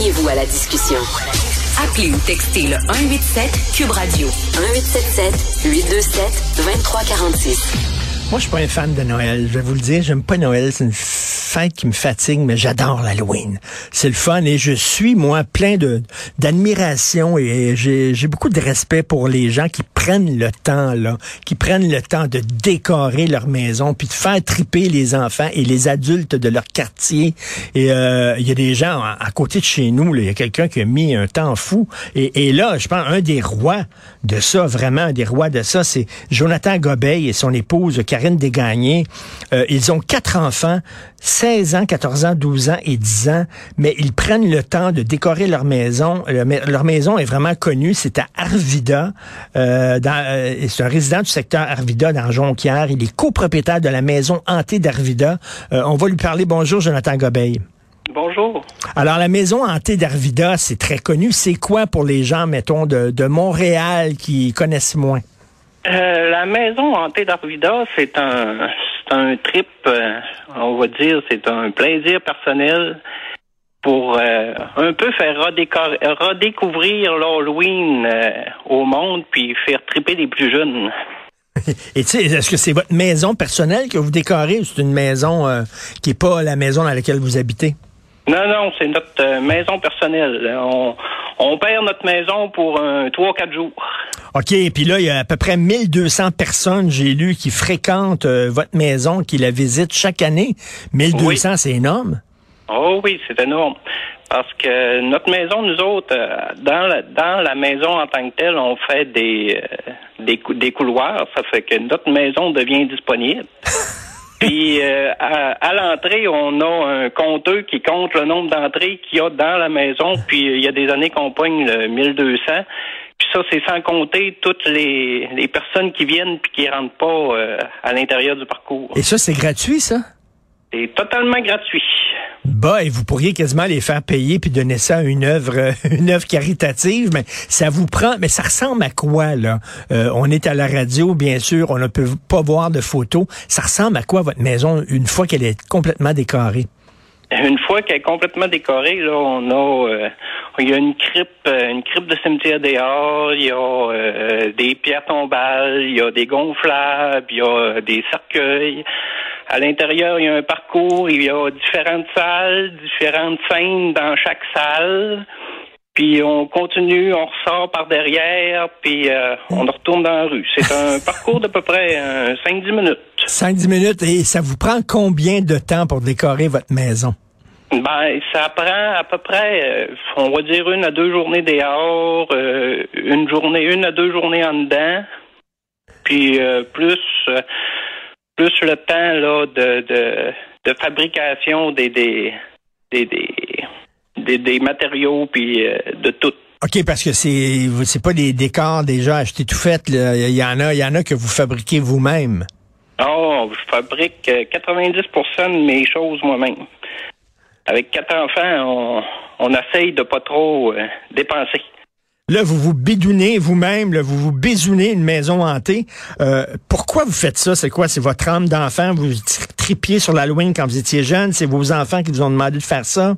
Joignez-vous à la discussion. Appelez ou textez le 187 Cube Radio 1877 827 2346. Moi, je suis pas un fan de Noël. Je vais vous le dire, j'aime pas Noël. C'est une fête qui me fatigue, mais j'adore l'Halloween. C'est le fun et je suis, moi, plein de d'admiration et j'ai beaucoup de respect pour les gens qui prennent le temps, là, qui prennent le temps de décorer leur maison puis de faire triper les enfants et les adultes de leur quartier. Et euh, il y a des gens à, côté de chez nous, il y a quelqu'un qui a mis un temps fou. Et, et là, je pense, un des rois de ça, vraiment, un des rois de ça, c'est Jonathan Gobeil et son épouse, Karine Desgagnés. Euh, ils ont quatre enfants, 16 ans, 14 ans, 12 ans et 10 ans, mais ils prennent le temps de décorer leur maison. leur maison est vraiment connue, c'est à Arvida. Euh, euh, c'est un résident du secteur Arvida dans Jonquière. Il est copropriétaire de la maison hantée d'Arvida. on va lui parler. Bonjour, Jonathan Gobeil. Bonjour. Alors, la maison hantée d'Arvida, c'est très connu. C'est quoi pour les gens, mettons, de, de Montréal qui connaissent moins? Euh, la maison hantée d'Arvida, c'est un, c'est un trip, euh, on va dire, c'est un plaisir personnel pour euh, un peu faire redécouvrir l'Halloween au monde, puis faire triper les plus jeunes. Et tu sais, est-ce que c'est votre maison personnelle que vous décorez ou c'est une maison qui n'est pas la maison dans laquelle vous habitez? Non, non, c'est notre maison personnelle. On, on perd notre maison pour un 3-4 jours. OK, puis là, il y a à peu près 1200 personnes, j'ai lu, qui fréquentent euh, votre maison, qui la visitent chaque année. 1200, c'est énorme. Oh oui, c'est énorme. Parce que notre maison, nous autres, euh, dans la, dans la maison en tant que telle, on fait des, euh, des, des couloirs. Ça fait que notre maison devient disponible. Puis à, à l'entrée, on a un compteur qui compte le nombre d'entrées qu'il y a dans la maison. Puis il y a des années qu'on pogne le 1200. Puis ça, c'est sans compter toutes les, les personnes qui viennent puis qui rentrent pas euh, à l'intérieur du parcours. Et ça, c'est gratuit, ça? C'est totalement gratuit. Bah, et vous pourriez quasiment les faire payer puis donner ça à une œuvre, une œuvre caritative, mais ça vous prend, mais ça ressemble à quoi là? Euh, On est à la radio, bien sûr, on ne peut pas voir de photos. Ça ressemble à quoi votre maison une fois qu'elle est complètement décorée? Une fois qu'elle est complètement décorée, là, on a, euh, il y a une crypte, euh, une crypte de cimetière dehors, il y a euh, des pierres tombales, il y a des gonflables, il y a des cercueils. À l'intérieur, il y a un parcours, il y a différentes salles, différentes scènes dans chaque salle. Puis on continue, on ressort par derrière, puis on retourne dans la rue. C'est un parcours d'à peu près 5-10 minutes. 5-10 minutes. Et ça vous prend combien de temps pour décorer votre maison? Ben, ça prend à peu près, euh, on va dire une à deux journées dehors, euh, une journée, une à deux journées en dedans, puis euh, plus plus le temps là de de, de fabrication des des des, des, des matériaux puis de tout. OK, parce que c'est c'est pas des décors déjà achetés tout faits. Il y en a, il y en a que vous fabriquez vous-même. Oh, je fabrique 90% de mes choses moi-même avec quatre enfants, on, on essaye de pas trop euh, dépenser. Là, vous vous bidounez vous-même, vous vous bisounez une maison hantée. Euh, pourquoi vous faites ça? C'est quoi? C'est votre âme d'enfant? Vous tripiez sur l'Halloween quand vous étiez jeune? C'est vos enfants qui vous ont demandé de faire ça?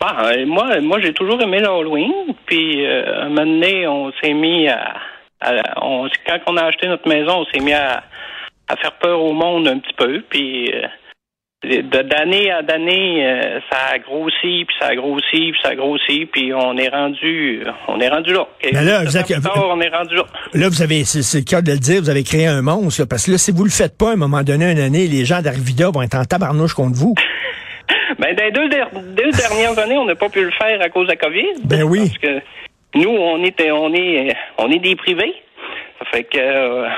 Bah, moi, moi j'ai toujours aimé l'Halloween. Puis, euh, un moment donné, on s'est mis à... on, quand on a acheté notre maison, on s'est mis à, à, faire peur au monde un petit peu. Puis d'année à d'année, euh, ça a grossi, puis ça a grossi, puis ça a grossi, puis on est rendu, on est rendu là. là, vous on est rendu là. Là, vous avez, c'est le cas de le dire, vous avez créé un monstre, parce que là, si vous le faites pas, à un moment donné, une année, les gens d'Arvida vont être en tabarnouche contre vous. ben, dans les deux, deux dernières années, on n'a pas pu le faire à cause de la COVID. Ben oui. Parce que nous, on était, on est, on est des privés. Ça fait que, euh,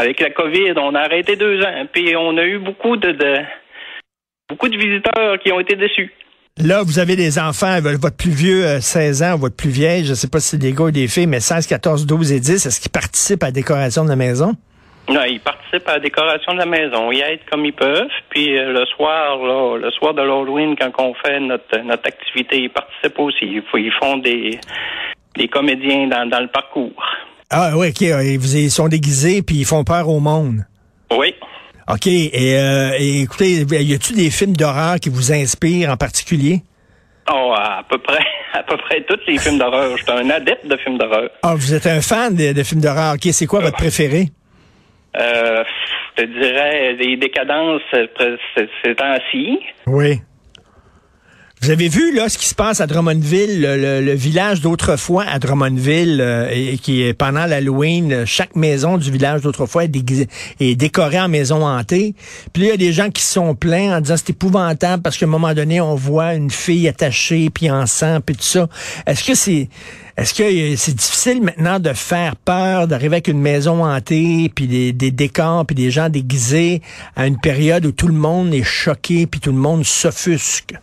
avec la COVID, on a arrêté deux ans, puis on a eu beaucoup de, de beaucoup de visiteurs qui ont été déçus. Là, vous avez des enfants, votre plus vieux, 16 euh, ans, votre plus vieille, je ne sais pas si c'est des gars ou des filles, mais 16, 14, 12 et 10, est-ce qu'ils participent à la décoration de la maison? Non, ils participent à la décoration de la maison. Ils aident comme ils peuvent. Puis euh, le soir, là, le soir de l'Halloween, quand on fait notre, notre activité, ils participent aussi. Ils font des, des comédiens dans, dans le parcours. Ah oui, OK. Ils sont déguisés puis ils font peur au monde. Oui. OK. Et, euh, et écoutez, y a-t-il des films d'horreur qui vous inspirent en particulier? Oh, à peu près, à peu près tous les films d'horreur. Je suis un adepte de films d'horreur. Ah, vous êtes un fan de, films d'horreur. OK, c'est quoi votre préféré? Euh, je dirais des décadences ces temps-ci. Oui. Vous avez vu là ce qui se passe à Drummondville, le, village d'autrefois à Drummondville, euh, et, qui est pendant l'Halloween, chaque maison du village d'autrefois est, décorée en maison hantée. Puis il y a des gens qui sont pleins en disant c'est épouvantable parce qu'à un moment donné on voit une fille attachée puis en sang puis tout ça. Est-ce que c'est est-ce que c'est difficile maintenant de faire peur, d'arriver avec une maison hantée, puis des, des décors, puis des gens déguisés à une période où tout le monde est choqué, puis tout le monde s'offusque?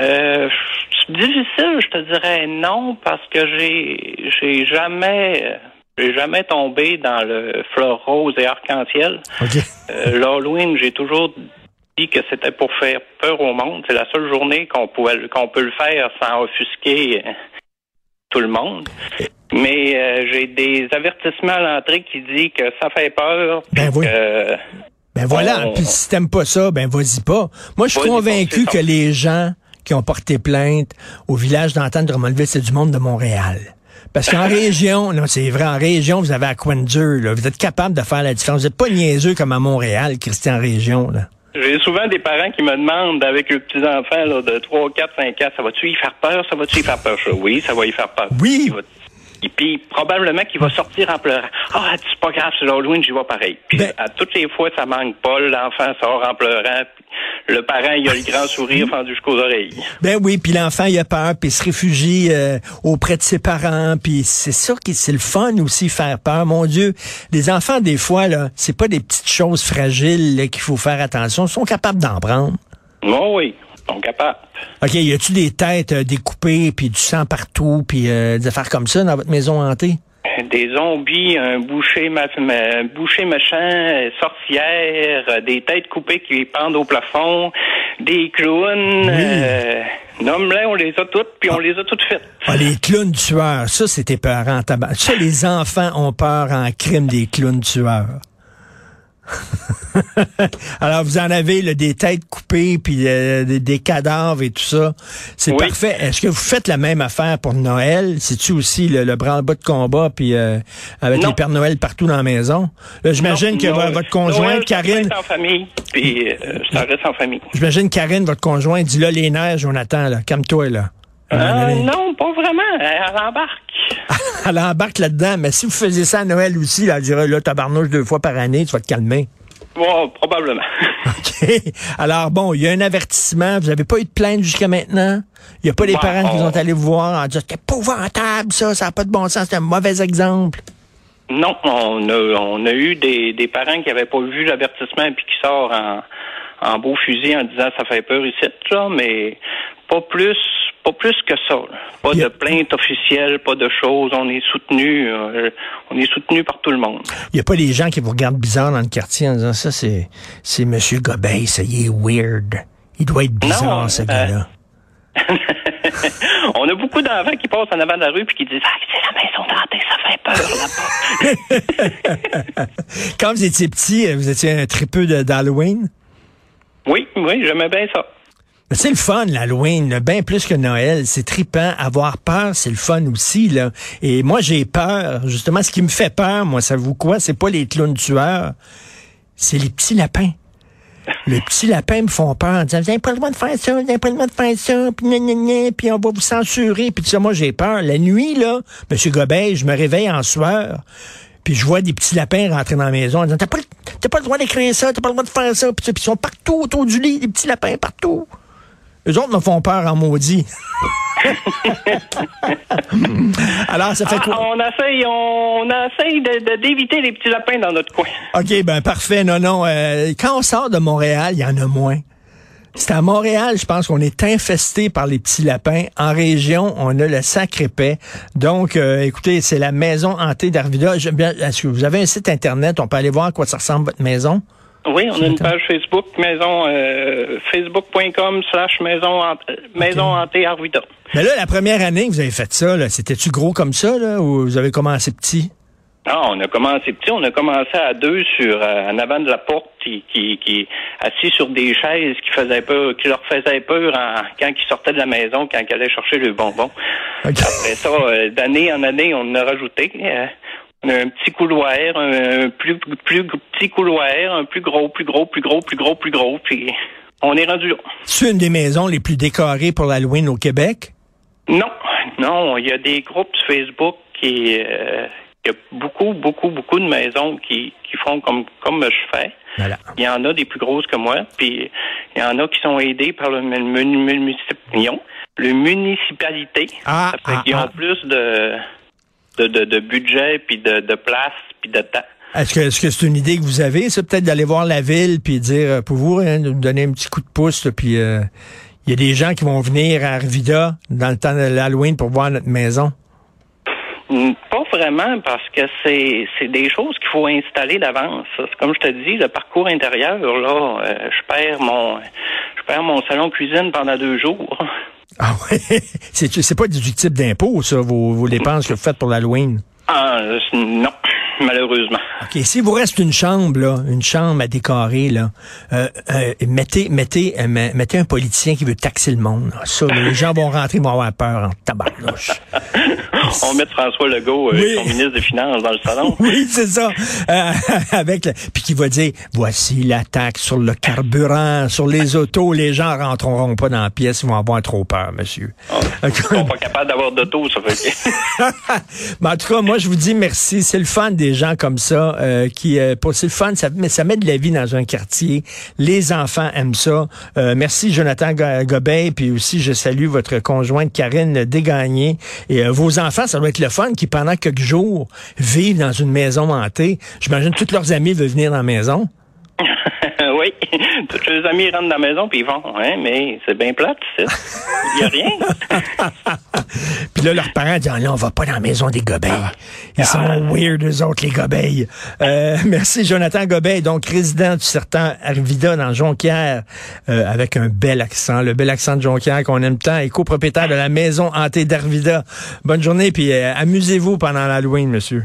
Euh, difficile, je te dirais non, parce que j'ai j'ai jamais j'ai jamais tombé dans le fleur rose et arc-en-ciel. Euh, L'Halloween, j'ai toujours dit que c'était pour faire peur au monde. C'est la seule journée qu'on pouvait qu'on peut le faire sans offusquer euh, tout le monde. Mais euh, j'ai des avertissements à l'entrée qui disent que ça fait peur. Ben oui. ben voilà. Puis si t'aimes pas ça, ben vas-y pas. Moi, je suis convaincu que les gens qui ont porté plainte au village d'Antoine Drummondville, c'est du monde de Montréal. Parce qu'en région, non, c'est vrai, en région, vous avez à là. Vous êtes capable de faire la différence. Vous n'êtes pas niaiseux comme à Montréal, Christian Région, là. J'ai souvent des parents qui me demandent avec leurs petits-enfants de 3, 4, 5 ans, ça va-tu y faire peur? Ça va-tu y faire peur? Oui, ça va y faire peur. Oui. Et puis probablement qu'il va sortir en pleurant. Ah, c'est pas grave, c'est l'Halloween, j'y vois pareil. Puis ben à toutes les fois, ça manque pas. L'enfant sort en pleurant le parent, il a le grand sourire fendu jusqu'aux oreilles. Ben oui, puis l'enfant, il a peur, puis il se réfugie euh, auprès de ses parents, puis c'est sûr que c'est le fun aussi faire peur. Mon Dieu, les enfants, des fois, là, c'est pas des petites choses fragiles qu'il faut faire attention. Ils sont capables d'en prendre. Oh oui, sont capables. OK, y a-tu des têtes euh, découpées, puis du sang partout, puis euh, des affaires comme ça dans votre maison hantée? des zombies, un boucher, un boucher méchant, sorcière, des têtes coupées qui pendent au plafond, des clowns. Euh, on les a toutes, puis on les a toutes faites. Ah, les clowns tueurs, ça, c'était peur en tabac. Ça, les enfants ont peur en crime des clowns tueurs. Alors, vous en avez des têtes coupées, puis euh, des, cadavres et tout ça. C'est parfait. Est-ce que vous faites la même affaire pour Noël? C'est-tu aussi le, le branle-bas de combat, puis euh, avec les Pères Noël partout dans la maison? J'imagine que votre conjointe, Karine... Ça en famille, puis euh, ça reste en famille. J'imagine Karine, votre conjointe, dit là, les neiges, Jonathan, là, calme-toi, là. non, pas vraiment. Elle embarque. elle embarque là-dedans. Mais si vous faisiez ça à Noël aussi, elle dirait, là, tabarnouche deux fois par année, tu vas te calmer. Bon, probablement. OK. Alors, bon, il y a un avertissement. Vous n'avez pas eu de plainte jusqu'à maintenant? Il n'y a pas des parents qui sont allés vous voir en disant, c'est épouvantable, ça, ça n'a pas de bon sens, c'est un mauvais exemple. Non, on a, on a eu des, des parents qui n'avaient pas vu l'avertissement et puis qui sortent en, en beau fusil en disant ça fait peur ici, ça, mais pas plus pas plus que ça. Pas de plainte officielle, pas de choses. On est soutenu, euh, on est soutenu par tout le monde. Il n'y a pas des gens qui vous regardent bizarre dans le quartier en disant ça, c'est c'est Monsieur ça y est weird. Il doit être bizarre, ce euh, gars-là. on a beaucoup d'enfants qui passent en avant de la rue puis qui disent Ah, c'est la maison d'hanté, ça fait peur là-bas. Quand vous étiez petit, vous étiez un tripeux d'Halloween? Oui, oui, j'aimais bien ça. C'est le fun, l'Halloween, bien plus que Noël. C'est tripant. Avoir peur, c'est le fun aussi, là. Et moi, j'ai peur. Justement, ce qui me fait peur, moi, ça vous quoi? C'est pas les clowns tueurs. C'est les petits lapins. Les petits lapins me font peur en disant, vous n'avez pas le droit de faire ça, vous n'avez pas le droit de faire ça, puis puis on va vous censurer, puis ça, moi, j'ai peur. La nuit, là, M. Gobeil, je me réveille en sueur, puis je vois des petits lapins rentrer dans la maison en disant, t'as pas, pas le droit d'écrire ça, t'as pas le droit de faire ça, puis ils sont partout autour du lit, des petits lapins partout. Eux autres me font peur en maudit. Alors, ça fait quoi? Ah, on essaye, on, essaye d'éviter les petits lapins dans notre coin. OK, ben parfait. Non, non. Euh, quand on sort de Montréal, il y en a moins. C'est à Montréal, je pense qu'on est infesté par les petits lapins. En région, on a le sacré paix. Donc, euh, écoutez, c'est la maison hantée d'Arvida. Est-ce que vous avez un site Internet? On peut aller voir à quoi ça ressemble votre maison? Oui, on a une page Facebook, maison euh, facebook.com slash maison maison hantée Arvida. Mais là, la première année que vous avez fait ça, c'était-tu gros comme ça, là, ou vous avez commencé petit? Non, on a commencé petit, on a commencé à deux sur euh, en avant de la porte qui, qui, qui assis sur des chaises qui faisaient peur, qui leur faisaient peur quand ils sortaient de la maison, quand ils allaient chercher le bonbon. Après ça, euh, d'année en année, on en a rajouté. Euh, un petit couloir, un plus, plus petit couloir, un plus gros, plus gros, plus gros, plus gros, plus gros, puis on est rendu là. C'est une des maisons les plus décorées pour l'Halloween au Québec? Non, non, il y a des groupes Facebook qui, euh, il y a beaucoup, beaucoup, beaucoup de maisons qui, qui font comme, comme je fais. Il y en a des plus grosses que moi, puis il y en a qui sont aidés par le, le municipalité. Ah, fait qu'ils ont ah, ah. plus de, de, de, budget, puis de, de place, puis de temps. Est-ce que est-ce que c'est une idée que vous avez, c'est peut-être d'aller voir la ville puis dire euh, pour vous hein, nous donner un petit coup de pouce puis euh, il y a des gens qui vont venir à Arvida dans le temps de l'Halloween pour voir notre maison? Mm, pas vraiment, parce que c'est c'est des choses qu'il faut installer d'avance. Comme je te dis, le parcours intérieur, là, euh, je perds mon je perds mon salon cuisine pendant deux jours. Ah ouais? C'est, c'est pas déductible d'impôt, ça, vos, vos dépenses que vous faites pour l'Halloween? Ah, non malheureusement. OK, s'il vous reste une chambre, là, une chambre à décorer, là, euh, euh, mettez, mettez, euh, mettez un politicien qui veut taxer le monde. Ça, les gens vont rentrer, vont avoir peur en tabarnouche. On met François Legault, euh, ministre des Finances, dans le salon. oui, c'est ça. Euh, avec Puis qui va dire, voici la taxe sur le carburant, sur les autos. Les gens rentreront pas dans la pièce, ils vont avoir trop peur, monsieur. Oh, ils sont pas capables d'avoir d'auto, ça fait Mais en tout cas, moi, je vous dis merci. C'est le fun des gens comme ça euh, qui, euh, c'est le fun, ça, ça met de la vie dans un quartier. Les enfants aiment ça. Euh, merci, Jonathan Gobet. Puis aussi, je salue votre conjointe Karine Dégagné. Et vos enfants ça doit être le fun qui, pendant quelques jours, vivent dans une maison hantée. J'imagine que tous leurs amis veulent venir dans la maison. oui. Tous les amis rentrent dans la maison puis ils vont, hein, mais c'est bien plate, Il n'y a rien. puis là, leurs parents disent, là, on va pas dans la maison des gobeilles. Ils sont ah. weird, eux autres, les gobeilles. Euh, merci, Jonathan Gobeil, donc résident du certain Arvida dans Jonquière, euh, avec un bel accent, le bel accent de Jonquière qu'on aime tant, et copropriétaire de la maison hantée d'Arvida. Bonne journée, puis euh, amusez-vous pendant l'Halloween, monsieur.